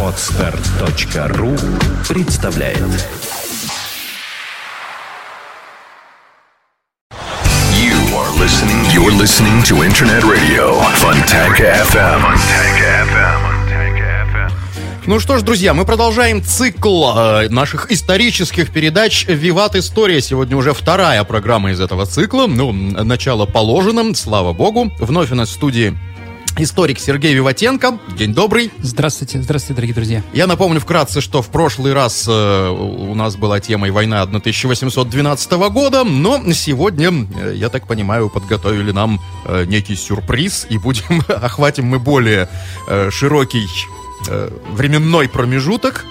Отстар.ру представляет You are listening. You're listening to Internet Radio Fontanka FM. Fontanka FM. Ну что ж, друзья, мы продолжаем цикл э, наших исторических передач «Виват История». Сегодня уже вторая программа из этого цикла. Ну, начало положено, слава богу. Вновь у нас в студии историк Сергей Виватенко. День добрый. Здравствуйте, здравствуйте, дорогие друзья. Я напомню вкратце, что в прошлый раз э, у нас была темой «Война 1812 года», но сегодня, э, я так понимаю, подготовили нам э, некий сюрприз, и будем, охватим мы более э, широкий э, временной промежуток.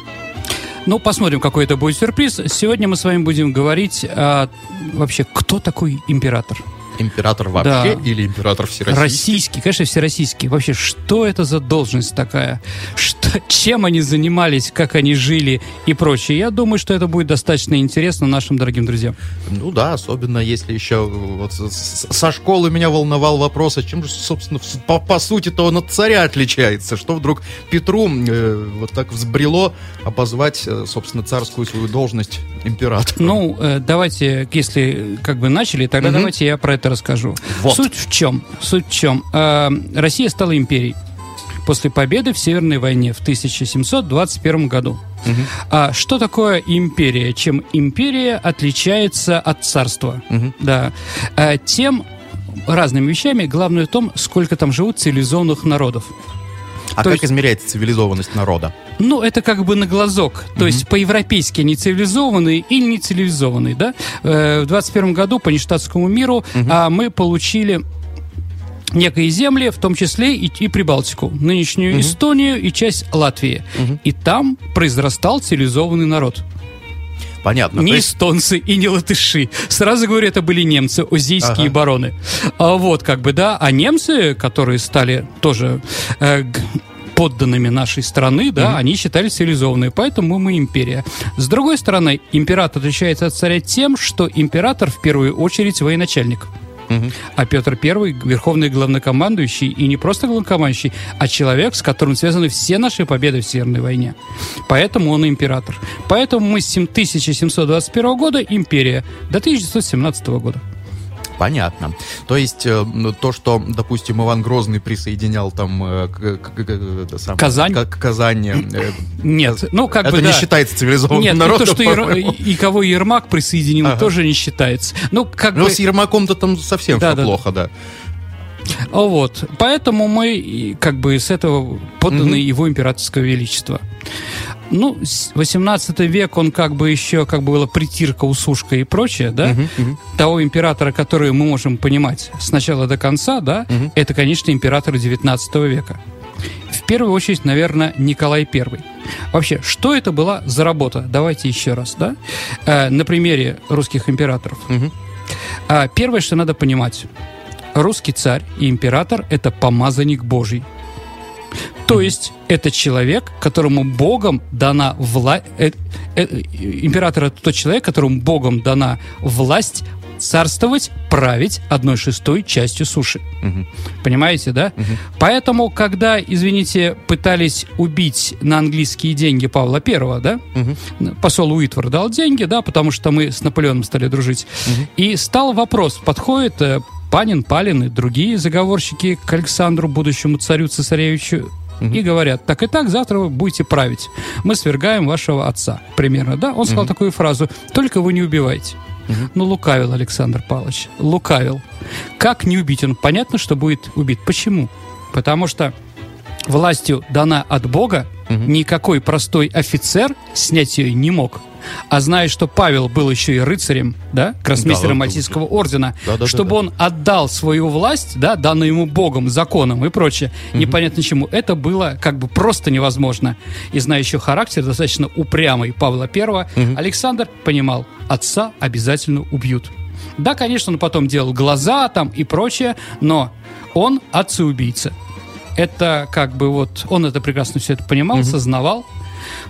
Ну, посмотрим, какой это будет сюрприз. Сегодня мы с вами будем говорить о, вообще, кто такой император. Император вообще Да. или император всероссийский? Российский, конечно, всероссийский. Вообще, что это за должность такая? Что, чем они занимались, как они жили и прочее. Я думаю, что это будет достаточно интересно нашим дорогим друзьям. Ну да, особенно если еще вот со школы меня волновал вопрос, а чем же, собственно, по, по сути-то он от царя отличается? Что вдруг Петру э, вот так взбрело обозвать, э, собственно, царскую свою должность императора? Ну, э, давайте, если как бы начали, тогда Мгм. давайте я про это расскажу. Вот. Суть в чем? Суть в чем? Э, Россия стала империей после победы в Северной войне в 1721 году. Мгм. А что такое империя? Чем империя отличается от царства? Мгм. Да. А, тем разными вещами. Главное в том, сколько там живут цивилизованных народов. А то как есть- измеряется цивилизованность народа? Ну, это как бы на глазок. То есть по-европейски они цивилизованные или не цивилизованные, да? Э, в 21 году по нештатскому миру а, мы получили некие земли, в том числе и, и Прибалтику, нынешнюю Эстонию и часть Латвии. И там произрастал цивилизованный народ. Понятно. не есть- эстонцы и не латыши. Сразу говорю, это были немцы, озийские Ага. бароны. А вот, как бы, да. А немцы, которые стали тоже э, подданными нашей страны, да, они считались цивилизованные, поэтому мы империя. С другой стороны, император отличается от царя тем, что император в первую очередь военачальник. Мгм. А Петр I верховный главнокомандующий, и не просто главнокомандующий, а человек, с которым связаны все наши победы в Северной войне. Поэтому он император. Поэтому мы с 1721 года империя до 1917 года. Понятно. То есть э, ну, то, что, допустим, Иван Грозный присоединял там э, к- к- к- это самое, Казань? к- к Казани, э, Нет, ну как это бы не да. считается цивилизованным Нет, народом, то, что Ер- и кого Ермак присоединил, Ага. тоже не считается. Ну, как Ну, бы... с Ермаком-то там совсем Да, все да. плохо, да. А Вот. Поэтому мы как бы с этого подданы его императорского величества. Ну, с- 18 век, он как бы еще, как бы была притирка, усушка и прочее, да? Того императора, который мы можем понимать с начала до конца, да, это, конечно, император 19 века. В первую очередь, наверное, Николай I. Вообще, что это была за работа? Давайте еще раз, да? Э, на примере русских императоров. А, Первое, что надо понимать. Русский царь и император – это помазанник Божий. То есть это человек, которому Богом дана власть... император – это тот человек, которому Богом дана власть царствовать, править одной шестой частью суши. Понимаете, да? Поэтому, когда, извините, пытались убить на английские деньги Павла Первого, да? Посол Уитвор дал деньги, да, потому что мы с Наполеоном стали дружить. И стал вопрос, подходит э, Панин, Палин и другие заговорщики к Александру, будущему царю цесаревичу, и говорят, так и так, завтра вы будете править. Мы свергаем вашего отца, примерно, да? Он сказал такую фразу, только вы не убивайте. Ну, лукавил Александр Павлович, лукавил. Как не убить? Он понятно, что будет убит. Почему? Потому что властью дана от Бога, никакой простой офицер снять ее не мог. А зная, что Павел был еще и рыцарем, да, гроссмейстером Да, да, Мальтийского ордена, Да-да-да-да. чтобы он отдал свою власть, да, данную ему Богом, законом и прочее, непонятно чему, это было как бы просто невозможно. И зная еще характер достаточно упрямый Павла Первого, Александр понимал, отца обязательно убьют. Да, конечно, он потом делал глаза там и прочее, но он отца-убийца. Это как бы вот, он это прекрасно все это понимал, сознавал.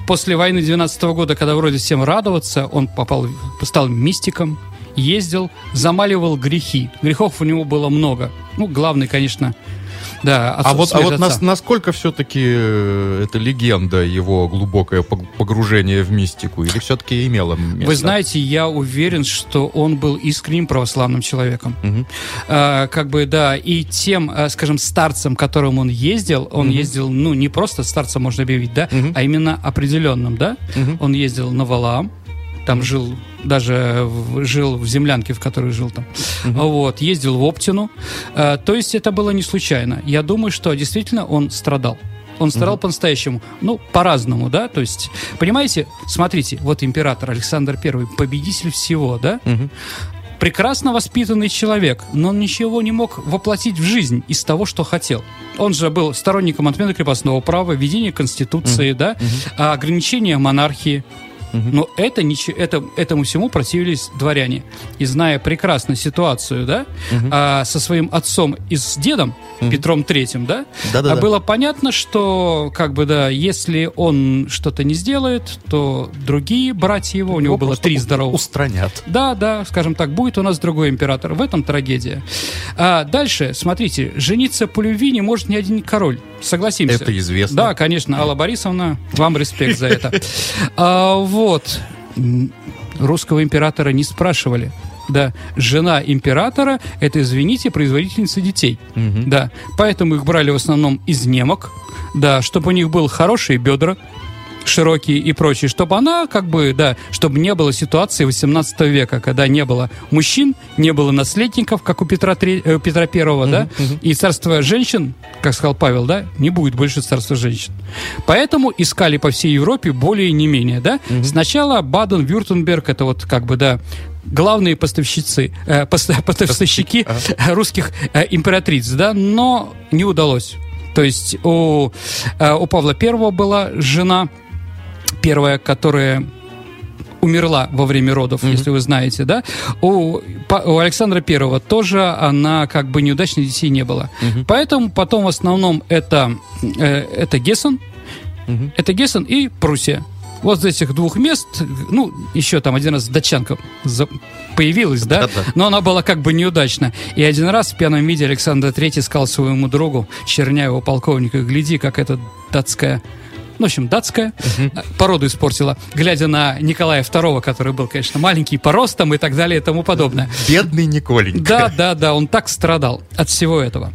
После войны 12 года, когда вроде всем радоваться, он попал, стал мистиком, ездил, замаливал грехи. Грехов у него было много. Ну, главный, конечно, Да, А вот, а вот нас- насколько все-таки это легенда, его глубокое пог- погружение в мистику? Или все-таки имело место? Вы знаете, я уверен, что он был искренним православным человеком. Мгм. А, как бы, да, и тем, а, скажем, старцем, которым он ездил, он ездил, ну, не просто старцем можно объявить, да, Мгм. а именно определенным, да. Мгм. Он ездил на Валаам, там жил, даже жил в землянке, в которой жил там. Вот, ездил в Оптину. А, то есть это было не случайно. Я думаю, что действительно он страдал. Он страдал по-настоящему. Ну, по-разному, да, то есть, понимаете, смотрите, вот император Александр I, победитель всего, да, Мгм. прекрасно воспитанный человек, но он ничего не мог воплотить в жизнь из того, что хотел. Он же был сторонником отмены крепостного права, введения конституции, да, а ограничения монархии. Но это, это, этому всему противились дворяне. И зная прекрасно ситуацию, да, а, со своим отцом и с дедом, Петром Третьим, да, Да-да-да. а было понятно, что, как бы, да, если он что-то не сделает, то другие братья его, у него Его было три здоровых, Устранят. да, да, скажем так, будет у нас другой император. В этом трагедия. А дальше, смотрите, жениться по любви не может ни один король. Согласимся. Это известно. Да, конечно, Алла Борисовна, вам респект за это. А, вот. Русского императора не спрашивали. Да, жена императора – это, извините, производительница детей. Мгм. Да, поэтому их брали в основном из немок, да, чтобы у них был хорошие бедра, широкие и прочие, чтобы она, как бы, да, чтобы не было ситуации 18 века, когда не было мужчин, не было наследников, как у Петра, Тре- э, Петра Первого, да, и царство женщин, как сказал Павел, да, не будет больше царства женщин. Поэтому искали по всей Европе более не менее, да. Сначала Баден-Вюртемберг, это вот, как бы, да, главные поставщицы, э, пос- поставщики русских э, императриц, да, но не удалось. То есть у, э, у Павла Первого была жена первая, которая умерла во время родов, если вы знаете, да. У, Па- у Александра Первого тоже она как бы неудачных детей не было. Поэтому потом в основном это, э, это Гессен, это Гессен и Пруссия. Вот с этих двух мест, ну, еще там один раз датчанка за- появилась, да, Да-да. но она была как бы неудачна. И один раз в пьяном виде Александр Третий сказал своему другу, Черняеву полковнику, гляди, как эта датская ну, в общем, датская, а, породу испортила, глядя на Николая II, который был, конечно, маленький по ростам и так далее и тому подобное. Бедный Николенька. Да, да, да, он так страдал от всего этого.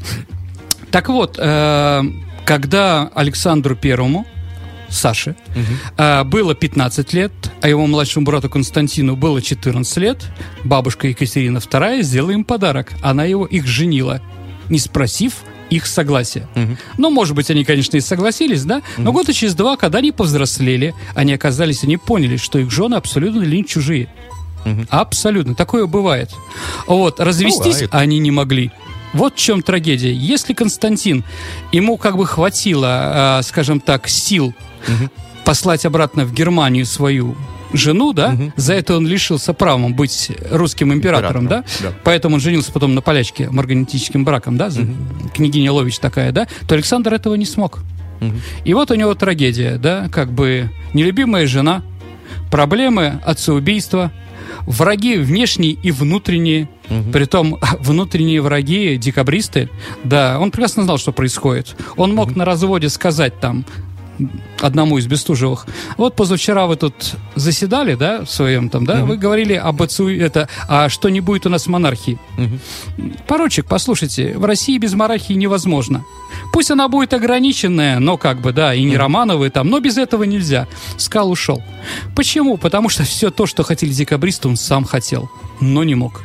Так вот, э, когда Александру Первому, Саше, э, было 15 лет, а его младшему брату Константину было 14 лет, бабушка Екатерина II сделала им подарок. Она его их женила, не спросив их согласия. Ну, может быть, они, конечно, и согласились, да? Но года через два, когда они повзрослели, они оказались, они поняли, что их жены абсолютно для них чужие. Абсолютно. Такое бывает. Вот, развестись Бывает. они не могли. Вот в чем трагедия. Если Константин, ему как бы хватило, а, скажем так, сил послать обратно в Германию свою жену, да, за это он лишился правом быть русским императором, Императором, да? да. поэтому он женился потом на полячке марганетическим браком, да, за- княгиня Лович такая, да, то Александр этого не смог. И вот у него трагедия, да, как бы нелюбимая жена, проблемы отцеубийства, враги внешние и внутренние, притом внутренние враги, декабристы, да, он прекрасно знал, что происходит. Он мог на разводе сказать там одному из Бестужевых, вот позавчера вы тут заседали, да, в своем там, да, вы говорили об отцу, это, а что не будет у нас монархии. Поручик, послушайте, в России без монархии невозможно. Пусть она будет ограниченная, но как бы, да, и не Романовы там, но без этого нельзя. Скал ушел. Почему? Потому что все то, что хотели декабристы, он сам хотел, но не мог.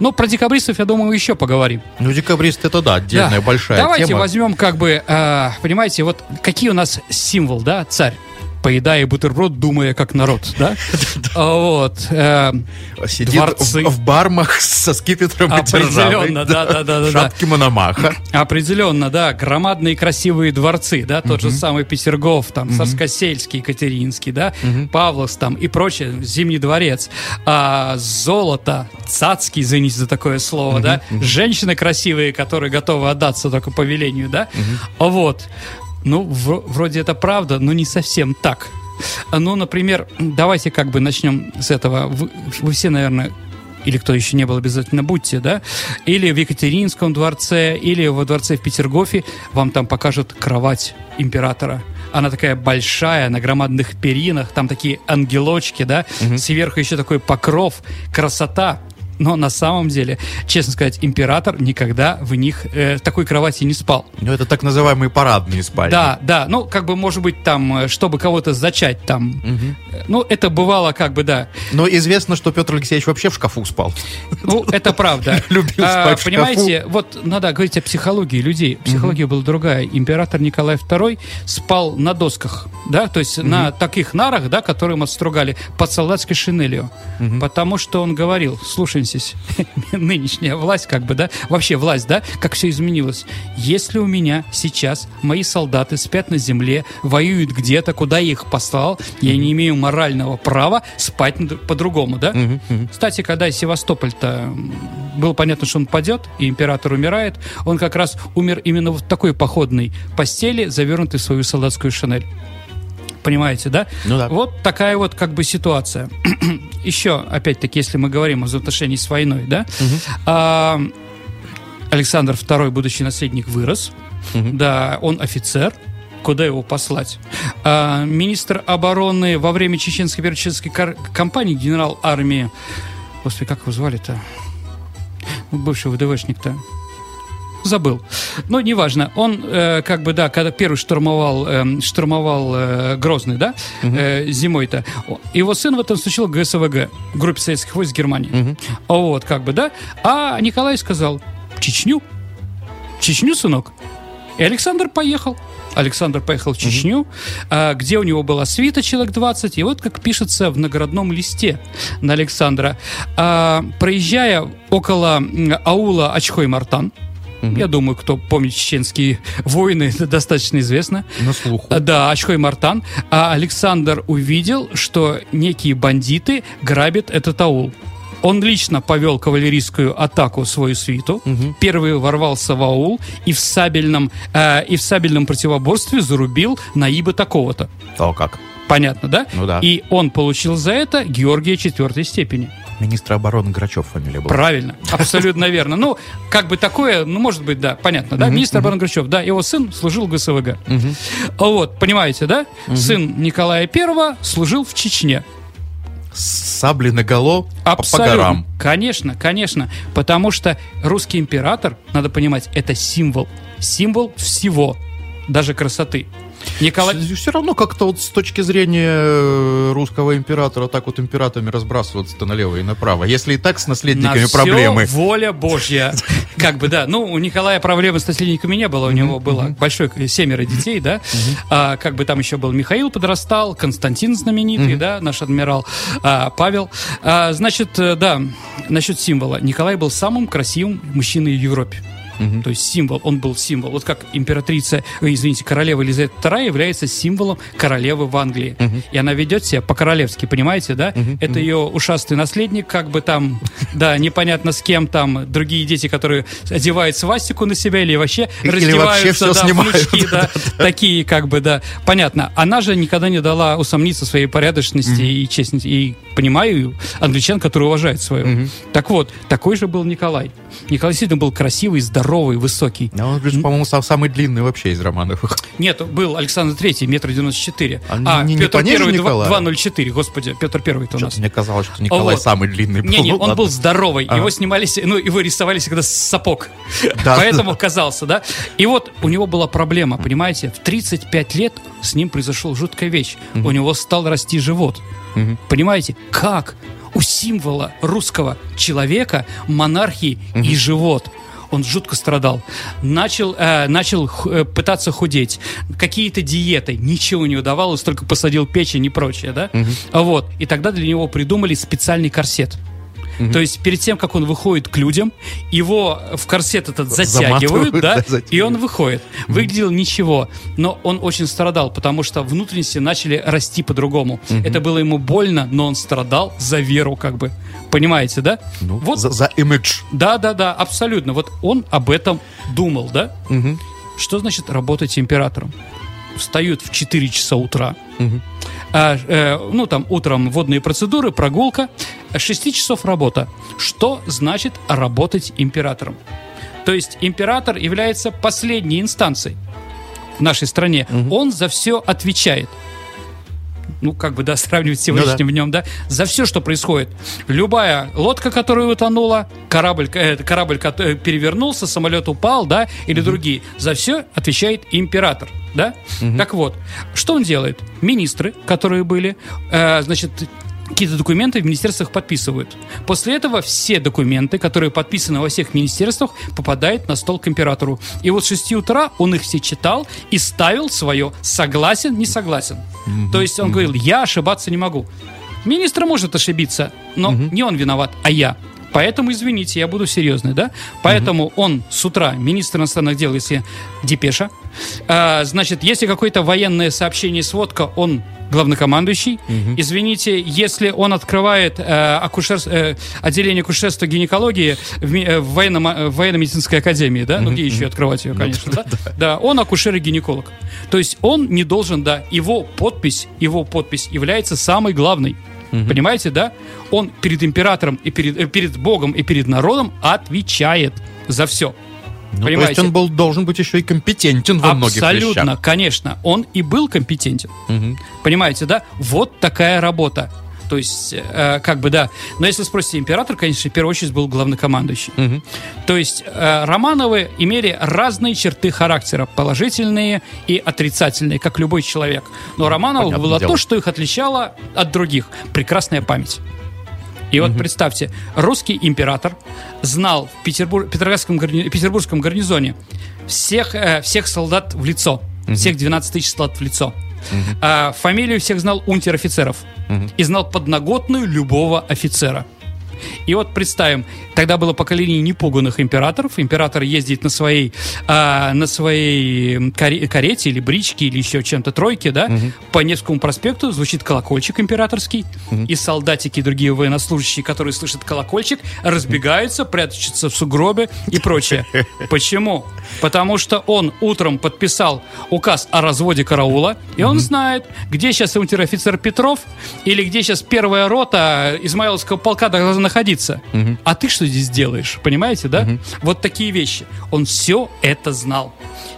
Но про декабристов, я думаю, еще поговорим. Ну, декабрист это да, отдельная Да. большая Давайте тема. возьмем, как бы, э, понимаете, вот какие у нас символ, да, царь? Поедая бутерброд, думая как народ, да? А Вот. э, Сидит в, бармах со скипетром и. Определенно, да, да, да. Шапки Мономаха. Определенно, да, громадные красивые дворцы, да, тот же самый Петергоф, там, Царскосельский, Екатеринский, да, Павловск там и прочее, Зимний дворец, а, золото, цацкий, извините за такое слово, да, женщины красивые, которые готовы отдаться только по велению, да, вот. Ну, в- вроде это правда, но не совсем так. Ну, например, давайте как бы начнем с этого. Вы, вы все, наверное, или кто еще не был, обязательно будьте, да, или в Екатеринском дворце, или во дворце в Петергофе, вам там покажут кровать императора. Она такая большая, на громадных перинах, там такие ангелочки, да, сверху еще такой покров, красота. Но на самом деле, честно сказать, император никогда в них э, в такой кровати не спал. Ну, это так называемые парадные спальни. Да, да, ну, как бы, может быть, там, э, чтобы кого-то зачать там. Э, Ну, это бывало, как бы, да. Но известно, что Петр Алексеевич вообще в шкафу спал. Ну, это правда. Любил А, спать в шкафу. Понимаете, вот надо говорить о психологии людей. Психология была другая. Император Николай II спал на досках, да, то есть на таких нарах, да, которые мы отстругали под солдатской шинелью. Потому что он говорил, слушайтесь, нынешняя власть, как бы, да, вообще власть, да, как все изменилось. Если у меня сейчас мои солдаты спят на земле, воюют где-то, куда я их послал, я не имею морального права спать по-другому, да? Кстати, когда Севастополь-то было понятно, что он падет, и император умирает, он как раз умер именно в такой походной постели, завернутый в свою солдатскую шинель. Понимаете, да? Ну да. Вот такая вот как бы ситуация. Еще, опять-таки, если мы говорим о взаимоотношении с войной, да? А, Александр II, будущий наследник, вырос. Да, он офицер. Куда его послать? А, министр обороны во время чеченской кар- кампании, генерал армии... Господи, как его звали-то? Ну, бывший ВДВшник-то. Забыл. Но неважно. Он, э, как бы, да, когда первый штурмовал, эм, штурмовал э, Грозный, да, э, зимой-то, его сын в этом случае ГСВГ, группе советских войск Германии. А Вот, как бы, да. А Николай сказал, Чечню. Чечню, сынок. И Александр поехал. Александр поехал в Чечню, а, где у него была свита человек 20. И вот как пишется в наградном листе на Александра. а, проезжая около аула Очхой-Мартан, я думаю, кто помнит чеченские войны, это достаточно известно. На слуху. А, Да, Ачхой Мартан. А Александр увидел, что некие бандиты грабят этот аул. Он лично повел кавалерийскую атаку свою свиту. Первый ворвался в аул и в сабельном, э, и в сабельном противоборстве зарубил Наиба такого-то. О, как. Понятно, да? Ну да. И он получил за это Георгия четвертой степени. Министр обороны Грачев фамилия была. Правильно, абсолютно верно. Ну, как бы такое, ну, может быть, да, понятно, да? Министр обороны Грачев, да, его сын служил в ГСВГ. Вот, понимаете, да? Сын Николая Первого служил в Чечне. Сабли наголо по- по Абсолютно. горам. Конечно, конечно. Потому что русский император, надо понимать, это символ. Символ всего, даже красоты. Николай... Все равно как-то вот с точки зрения э, русского императора так вот императорами разбрасываться-то налево и направо. Если и так с наследниками На проблемы. воля Божья. Как бы, да. Ну, у Николая проблемы с наследниками не было. У него было большое семеро детей, да. А, как бы там еще был Михаил подрастал, Константин знаменитый, да, наш адмирал, а, Павел. А, значит, э, да, насчет символа. Николай был самым красивым мужчиной в Европе. То есть символ, он был символ. Вот как императрица, ой, извините, королева Елизавета II является символом королевы в Англии. И она ведет себя по-королевски, понимаете, да? Это ее ушастый наследник, как бы там, да, непонятно с кем там, другие дети, которые одевают свастику на себя или вообще Или раздеваются, вообще да, снимают. внучки, да, такие как бы, да. Понятно. Она же никогда не дала усомниться своей порядочности и честности. И понимаю англичан, которые уважают свою. Так вот, такой же был Николай. Николай действительно был красивый, здоровый, высокий. А Он, по-моему, сам- самый длинный вообще из романов. Нет, был Александр Третий, метр девяносто четыре. А А, не- Петр Первый, Николая? 2,04. Господи, Петр Первый это у нас. Мне казалось, что Николай Вот. самый длинный был. Не, не, он ладно. был здоровый. Ага. Его снимали, с- ну, его рисовали всегда с сапог. Да. Поэтому казался, да. И вот у него была проблема, понимаете, в 35 лет с ним произошел жуткая вещь. У него стал расти живот. Понимаете, как у символа русского человека монархии и живот. Он жутко страдал. Начал, э, начал ху- э, пытаться худеть. Какие-то диеты. Ничего не удавалось, только посадил печень и прочее, да? А Вот. И тогда для него придумали специальный корсет. То есть перед тем, как он выходит к людям, его в корсет этот затягивают, да, да, и он выходит. Выглядел ничего, но он очень страдал, потому что внутренности начали расти по-другому. Это было ему больно, но он страдал за веру, как бы. Понимаете, да? Ну, вот, за, за имидж. да, да, да, абсолютно. Вот он об этом думал, да? Что значит работать императором? Встают в 4 часа утра. А, э, ну, там утром водные процедуры, прогулка. 6 часов работа. Что значит работать императором? То есть император является последней инстанцией в нашей стране. Он за все отвечает ну, как бы, да, сравнивать с сегодняшним Ну да. днем, да, за все, что происходит. Любая лодка, которая утонула, корабль, э, корабль кото- перевернулся, самолет упал, да, или другие, за все отвечает император, да. Так вот, что он делает? Министры, которые были, э, значит, какие-то документы в министерствах подписывают. После этого все документы, которые подписаны во всех министерствах, попадают на стол к императору. И вот с 6 утра он их все читал и ставил свое согласен, не согласен. То есть он говорил, я ошибаться не могу. Министр может ошибиться, но не он виноват, а я. Поэтому, извините, я буду серьезный, да? Поэтому он с утра, министр иностранных дел, если депеша, а, значит, если какое-то военное сообщение, сводка, он главнокомандующий. Извините, если он открывает э, акушер- э, отделение акушерства гинекологии в, э, в, военно- э, в военно-медицинской академии, да? Ну, где еще открывать ее, конечно, да? Да, он акушер и гинеколог. То есть он не должен, да, его подпись, его подпись является самой главной. Понимаете, да? Он перед императором и перед, э, перед Богом и перед народом отвечает за все. Ну, то Понимаете? есть он был, должен быть еще и компетентен во многих Абсолютно, вещах. конечно. Он и был компетентен. Мгм. Понимаете, да? Вот такая работа. То есть, э, как бы, да. Но если спросите, император, конечно, в первую очередь был главнокомандующий. Мгм. То есть, э, Романовы имели разные черты характера, положительные и отрицательные, как любой человек. Но Романовых Понятное было дело. то, что их отличало от других. Прекрасная память. И вот представьте, русский император знал в Петербур- Петроградском гарни- петербургском гарнизоне всех, э, всех солдат в лицо, всех 12 тысяч солдат в лицо. А, фамилию всех знал унтер-офицеров и знал подноготную любого офицера. И вот представим, тогда было поколение непуганных императоров. Император ездит на своей, а, на своей карете или бричке или еще чем-то тройке, да, по Невскому проспекту звучит колокольчик императорский, и солдатики и другие военнослужащие, которые слышат колокольчик, разбегаются, прячутся в сугробе и прочее. Почему? Потому что он утром подписал указ о разводе караула, и он знает, где сейчас унтер-офицер Петров или где сейчас первая рота Измаиловского полка должна находиться. А ты что здесь делаешь? Понимаете, да? Вот такие вещи. Он все это знал.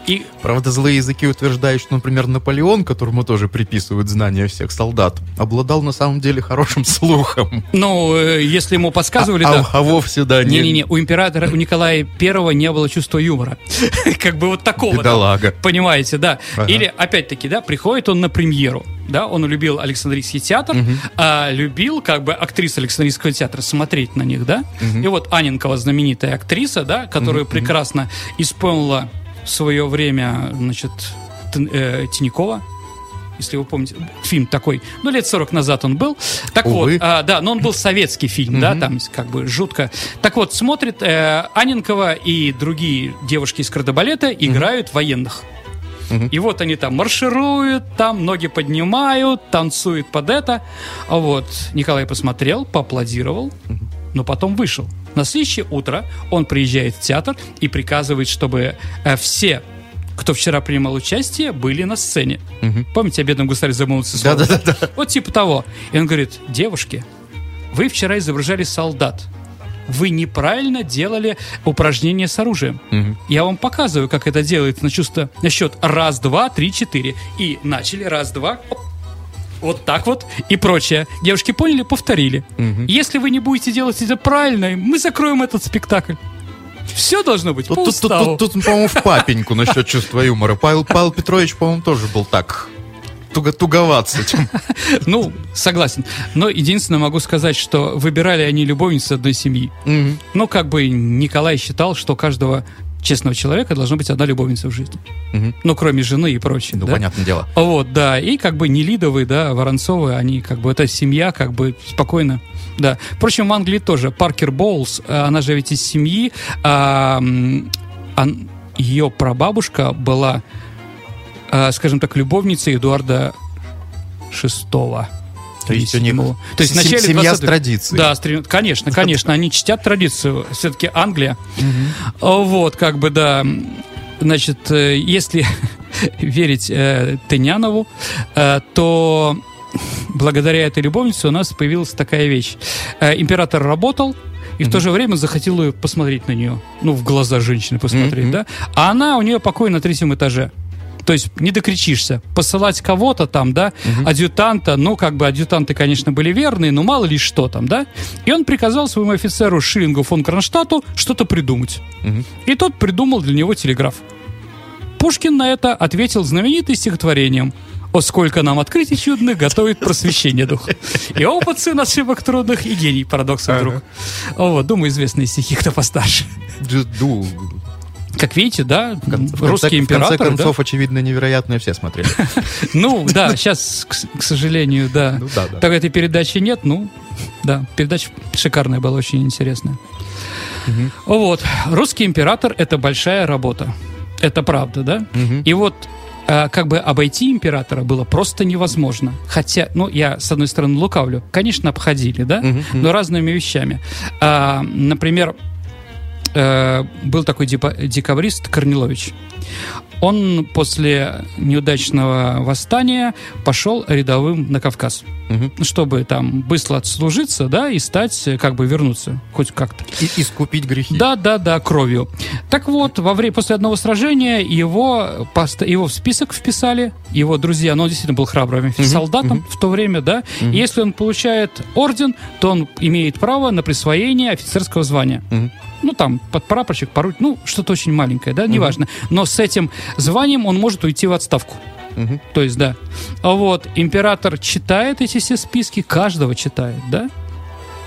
И Правда, злые языки утверждают, что, например, Наполеон, которому тоже приписывают знания всех солдат, обладал на самом деле хорошим слухом. Ну, э, если ему подсказывали, а, да. а вовсе, да, не... Не-не-не, у императора, у Николая Первого не было чувства юмора. Как бы вот такого. Бедолага. Понимаете, да. Ага. Или, опять-таки, да, приходит он на премьеру. Да, он любил Александрийский театр, а любил, как бы, актрис Александрийского театра смотреть на них, да. И вот Аненкова, знаменитая актриса, да, которая прекрасно исполнила в свое время, значит, э, Тинякова, если вы помните, фильм такой, ну, лет 40 назад он был. Так Увы. вот, а, да, но он был советский фильм, да, там как бы жутко. Так вот, смотрит э, Аненкова и другие девушки из кардебалета играют военных. И вот они там маршируют, там ноги поднимают, танцуют под это. А вот Николай посмотрел, поаплодировал, но потом вышел. На следующее утро он приезжает в театр и приказывает, чтобы э, все, кто вчера принимал участие, были на сцене. Помните, о бедном гусаре замолвился слово? Да-да-да. Вот типа того. И он говорит, девушки, вы вчера изображали солдат. Вы неправильно делали упражнения с оружием. Я вам показываю, как это делается на чувство на счет раз, два, три, четыре. И начали раз, два, оп, вот так вот и прочее. Девушки поняли, повторили. Если вы не будете делать это правильно, мы закроем этот спектакль. Все должно быть Тут, по тут, тут, тут, тут, по-моему, в папеньку насчет чувства юмора. Павел, Павел Петрович, по-моему, тоже был так туго, туговат с этим. Ну, согласен. Но единственное могу сказать, что выбирали они любовниц одной семьи. Ну, как бы Николай считал, что каждого честного человека должна быть одна любовница в жизни. Мгм. Ну, кроме жены и прочее. Ну, да? понятное дело. Вот, да. И как бы Нелидовы, да, Воронцовы, они как бы, эта семья как бы спокойно. Да. Впрочем, в Англии тоже. Паркер Боулс, э, она же ведь из семьи, а, ан- ее прабабушка была, скажем так, любовницей Эдуарда VI. То есть у них Седьмого. То есть начале семья 20-х. с традицией. Да, конечно, конечно, они чтят традицию. Все-таки Англия. О, Вот, как бы, да. Значит, э, если верить э, Тынянову, э, то благодаря этой любовнице у нас появилась такая вещь. Э, император работал, и в то же время захотел ее посмотреть на нее. Ну, в глаза женщины посмотреть, Мгм. да? А она у нее покой на третьем этаже. То есть не докричишься. Посылать кого-то там, да, адъютанта, ну, как бы адъютанты, конечно, были верные, но мало ли что там, да. И он приказал своему офицеру Шиллингу фон Кронштадту что-то придумать. Мгм. И тот придумал для него телеграф. Пушкин на это ответил знаменитым стихотворением «О, сколько нам открытий чудных готовит просвещение дух». И опыт сын ошибок трудных, и гений парадоксов друг. Вот, думаю, известные стихи, кто постарше. Ду- Как видите, да, в кон- в конце- русский В конце император, да? концов, очевидно, невероятное все смотрели. Ну, да, сейчас, к, сожалению, да. Ну да. Так этой передачи нет, ну, да, передача шикарная была, очень интересная. Вот, русский император — это большая работа. Это правда, да? И вот э, как бы обойти императора было просто невозможно. Хотя, ну, я, с одной стороны, лукавлю. Конечно, обходили, да? Но разными вещами. А, например, был такой декабрист Корнилович. Он после неудачного восстания пошел рядовым на Кавказ, Мгм. чтобы там быстро отслужиться, да, и стать, как бы вернуться, хоть как-то. И искупить грехи. Да, да, да, кровью. Так вот, во время после одного сражения его, его в список вписали, его друзья, но он действительно был храбрым солдатом в то время, да. И если он получает орден, то он имеет право на присвоение офицерского звания. Мгм. Ну, там, подпрапорщик, поручик, ну, что-то очень маленькое, да, неважно. Но с этим званием он может уйти в отставку. Мгм. То есть, да. Вот, император читает эти все списки, каждого читает, да,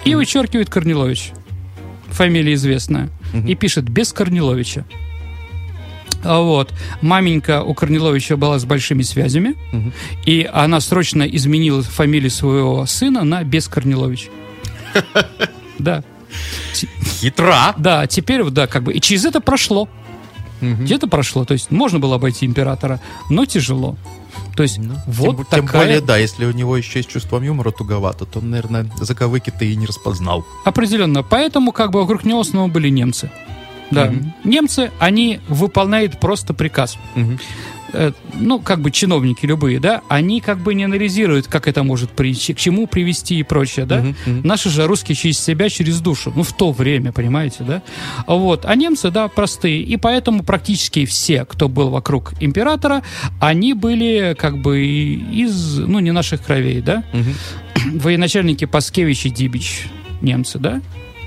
и вычеркивает Корнилович. Фамилия известная. И пишет без Корниловича. А Вот. Маменька у Корниловича была с большими связями, Мгм. и она срочно изменила фамилию своего сына на без Корнилович. Да. Хитра. Да, теперь, да, как бы. И через это прошло. Мгм. Где-то прошло. То есть можно было обойти императора, но тяжело. То есть Ну, вот тем, такая... тем более, да, если у него еще есть чувством юмора туговато, то, наверное, заковыки ты и не распознал. Определенно. Поэтому как бы вокруг него снова были немцы. Да. Мгм. Немцы, они выполняют просто приказ. Э, ну, как бы чиновники любые, да, они как бы не анализируют, как это может прийти, к чему привести и прочее, да. Мгм, мгм. Наши же русские через себя, через душу. Ну, в то время, понимаете, да? Вот. А немцы, да, простые. И поэтому практически все, кто был вокруг императора, они были как бы из, ну, не наших кровей, да? Мгм. Военачальники Паскевич и Дибич, немцы, да?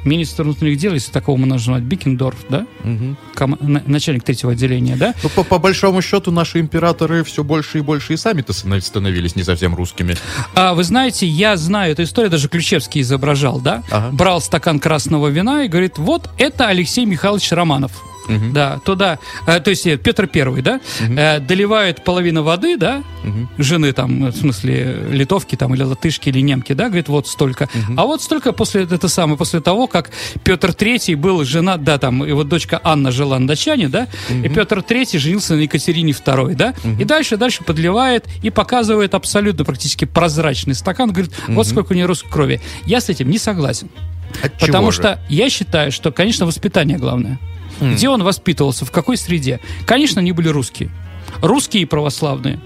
Министр внутренних дел, если такого можно назвать, Бикендорф, да? Мгм. Ком- на- начальник третьего отделения, да? Ну, по, по большому счету, наши императоры все больше и больше и сами-то станов- становились не совсем русскими. А вы знаете, я знаю эту историю, даже Ключевский изображал, да? Ага. Брал стакан красного вина и говорит, вот это Алексей Михайлович Романов. Мгм. Да, туда, э, то есть э, Петр Первый, да, э, доливает половину воды, да, Мгм. жены там, э, в смысле, литовки там, или латышки, или немки, да, говорит, вот столько. А вот столько после, это самое, после того, как Петр Третий был женат, да, там, его дочка Анна жила на датчане, да, и Петр Третий женился на Екатерине Второй, да, и дальше, дальше подливает и показывает абсолютно практически прозрачный стакан, говорит, вот сколько у нее русской крови. Я с этим не согласен. От Потому что я считаю, что, конечно, воспитание главное. Где он воспитывался, в какой среде? Конечно, они были русские. Русские и православные.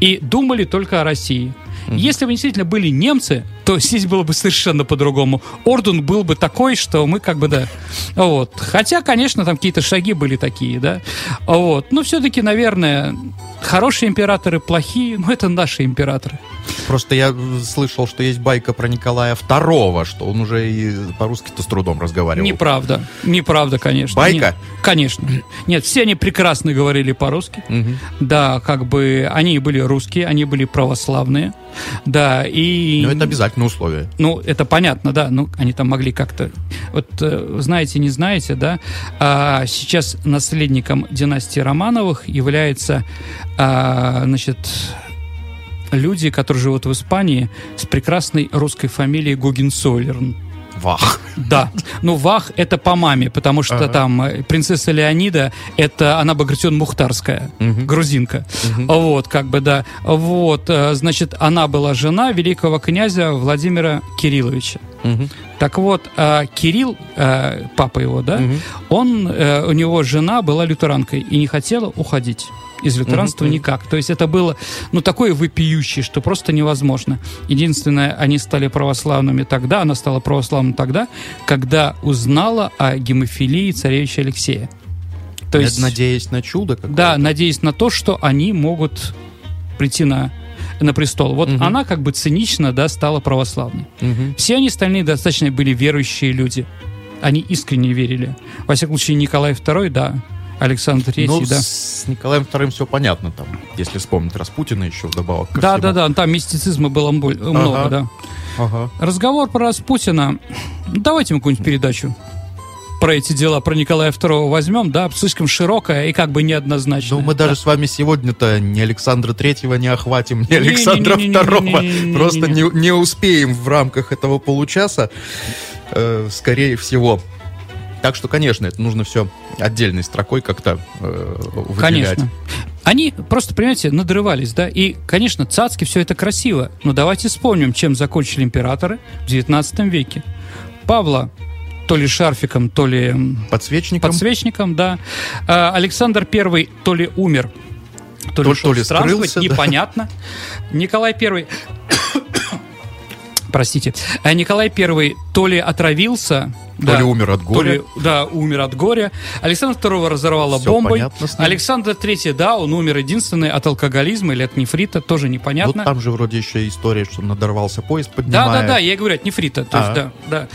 И думали только о России. Если бы действительно были немцы, то здесь было бы совершенно по-другому. Орден был бы такой, что мы как бы, да. Вот. Хотя, конечно, там какие-то шаги были такие, да. Вот. Но все-таки, наверное, хорошие императоры, плохие, но это наши императоры. Просто я слышал, что есть байка про Николая II, что он уже и по-русски-то с трудом разговаривал. Неправда. Неправда, конечно. Байка? Нет, конечно. Нет, все они прекрасно говорили по-русски. Мгм. Да, как бы они были русские, они были православные. Да, и... Но это обязательное условие. Ну, это понятно, да, ну, они там могли как-то... Вот, э, знаете, не знаете, да, а, сейчас наследником династии Романовых является, а, значит, люди, которые живут в Испании с прекрасной русской фамилией Гогенцоллерн. Вах. Да. Ну, Вах это по маме, потому что Ага. там э, принцесса Леонида, это она Багратион Мухтарская, Мгм. грузинка. Вот, как бы, да. Вот, э, значит, она была жена великого князя Владимира Кирилловича. Мгм. Так вот, э, Кирилл, э, папа его, да, Мгм. он, э, у него жена была лютеранкой и не хотела уходить. Из лютеранства Мгм. никак. То есть это было, ну, такое вопиющее, что просто невозможно. Единственное, они стали православными тогда, она стала православным тогда, когда узнала о гемофилии царевича Алексея. То есть, Надеясь на чудо да, надеясь на то, что они могут прийти на, на престол. Вот Мгм. она как бы цинично, да, стала православной. Мгм. Все они остальные достаточно были верующие люди. Они искренне верили. Во всяком случае, Николай II, да, Александр III, Ну, да. с Николаем II все понятно там, если вспомнить Распутина еще вдобавок Да, всему. да, да, там мистицизма было много, да. Ага. Разговор про Распутина. Давайте мы какую-нибудь передачу про эти дела, про Николая II возьмем, да, слишком широкая и как бы неоднозначная. Ну, мы даже да. с вами сегодня-то ни Александра Третьего не охватим, ни Александра Второго. Просто не, не успеем в рамках этого получаса, э, скорее всего. Так что, конечно, это нужно все отдельной строкой как-то э. Конечно. Они просто, понимаете, надрывались, да, и, конечно, цацки все это красиво, но давайте вспомним, чем закончили императоры в 19 веке. Павла то ли шарфиком, то ли Подсвечником. подсвечником, да. А, Александр I то ли умер, то ли То- то ли странствовать, скрылся, да. непонятно. Николай I... Простите. А Николай I то ли отравился, То да, ли умер от то горя. ли, да, умер от горя. Александр II разорвало Всё бомбой. Александр III, да, он умер единственный от алкоголизма или от нефрита, тоже Вот непонятно. там же вроде еще история, что надорвался поезд, Да, поднимая. да, да, я и говорю от нефрита. То есть, А. да, да.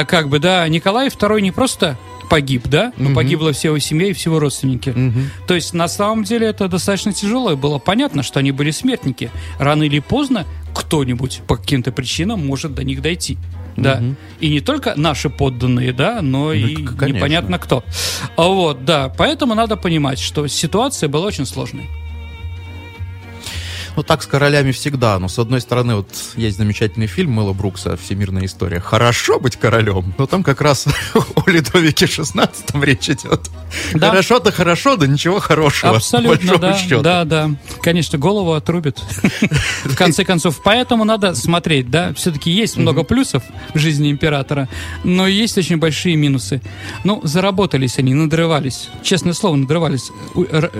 А, как бы, да, Николай II не просто погиб, да, но Мгм. погибла вся его семья и все его родственники. Мгм. То есть, на самом деле, это достаточно тяжело. Было понятно, что они были смертники. Рано или поздно кто-нибудь по каким-то причинам может до них дойти. Да. Мгм. И не только наши подданные, да, но и к- конечно. непонятно кто. А Вот, да. Поэтому надо понимать, что ситуация была очень сложной. Ну, так с королями всегда. Но, с одной стороны, вот есть замечательный фильм Мэла Брукса «Всемирная история». Хорошо быть королем, но там как раз о Ледовике XVI речь идет. Да. Хорошо-то хорошо, да ничего хорошего. Абсолютно, да. счету. Да, да. Конечно, голову отрубят. В конце концов. Поэтому надо смотреть, да. Все-таки есть много плюсов в жизни императора, но есть очень большие минусы. Ну, заработались они, надрывались. Честное слово, надрывались.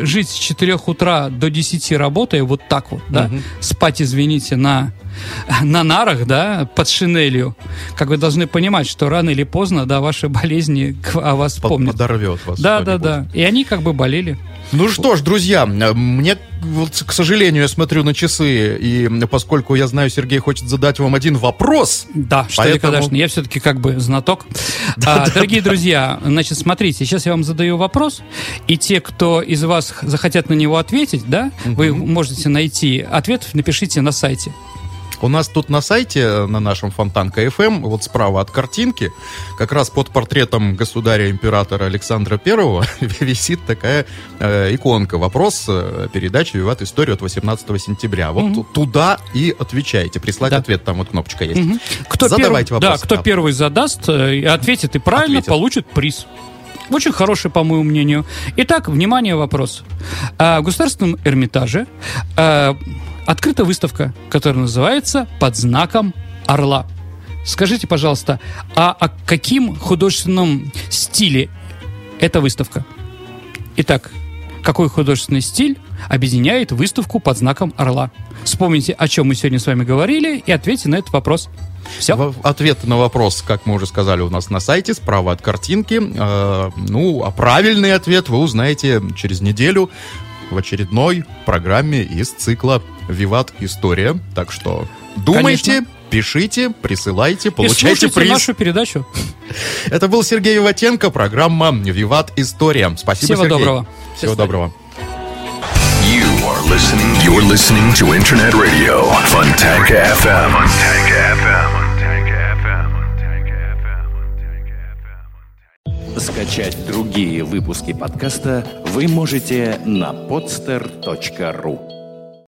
Жить с 4 утра до 10 работая вот так вот, да. Спать, извините, на на нарах, да, под шинелью, как вы должны понимать, что рано или поздно, да, ваши болезни о вас Под- помнят. Подорвет вас Да, да, да. И они как бы болели. Ну что ж, друзья, мне, вот, к сожалению, я смотрю на часы, и поскольку я знаю, Сергей хочет задать вам один вопрос, Да, что Поэтому- конечно, я все-таки как бы знаток. А, дорогие друзья, значит, смотрите, сейчас я вам задаю вопрос, и те, кто из вас захотят на него ответить, да, вы можете найти ответ, напишите на сайте. У нас тут на сайте, э, на нашем Фонтанка FM, вот справа от картинки, как раз под портретом государя-императора Александра Первого висит такая э, иконка. Вопрос э, передачи «Виват Историю» от 18 сентября. Вот ту- туда и отвечайте. Прислать Да. ответ, там вот кнопочка есть. Мгм. Кто Задавайте первый, вопрос. Да, кто первый задаст, э, ответит и правильно, Ответит. получит приз. Очень хороший, по моему мнению. Итак, внимание, вопрос. А, В Государственном Эрмитаже а, открыта выставка, которая называется «Под знаком орла». Скажите, пожалуйста, а о каким художественном стиле эта выставка? Итак, какой художественный стиль объединяет выставку под знаком орла? Вспомните, о чем мы сегодня с вами говорили, и ответьте на этот вопрос. Все? В- Ответ на вопрос, как мы уже сказали, у нас на сайте, справа от картинки. Э, ну, а правильный ответ вы узнаете через неделю в очередной программе из цикла «Виват История». Так что думайте, Конечно. пишите, присылайте, И получайте слушайте приз. нашу передачу. Это был Сергей Виватенко, программа «Виват История». Спасибо, Всего Сергей. доброго. Всего доброго. Are listening. You're listening to Internet Radio. Fontanka FM. Скачать другие выпуски подкаста вы можете на podster.ru.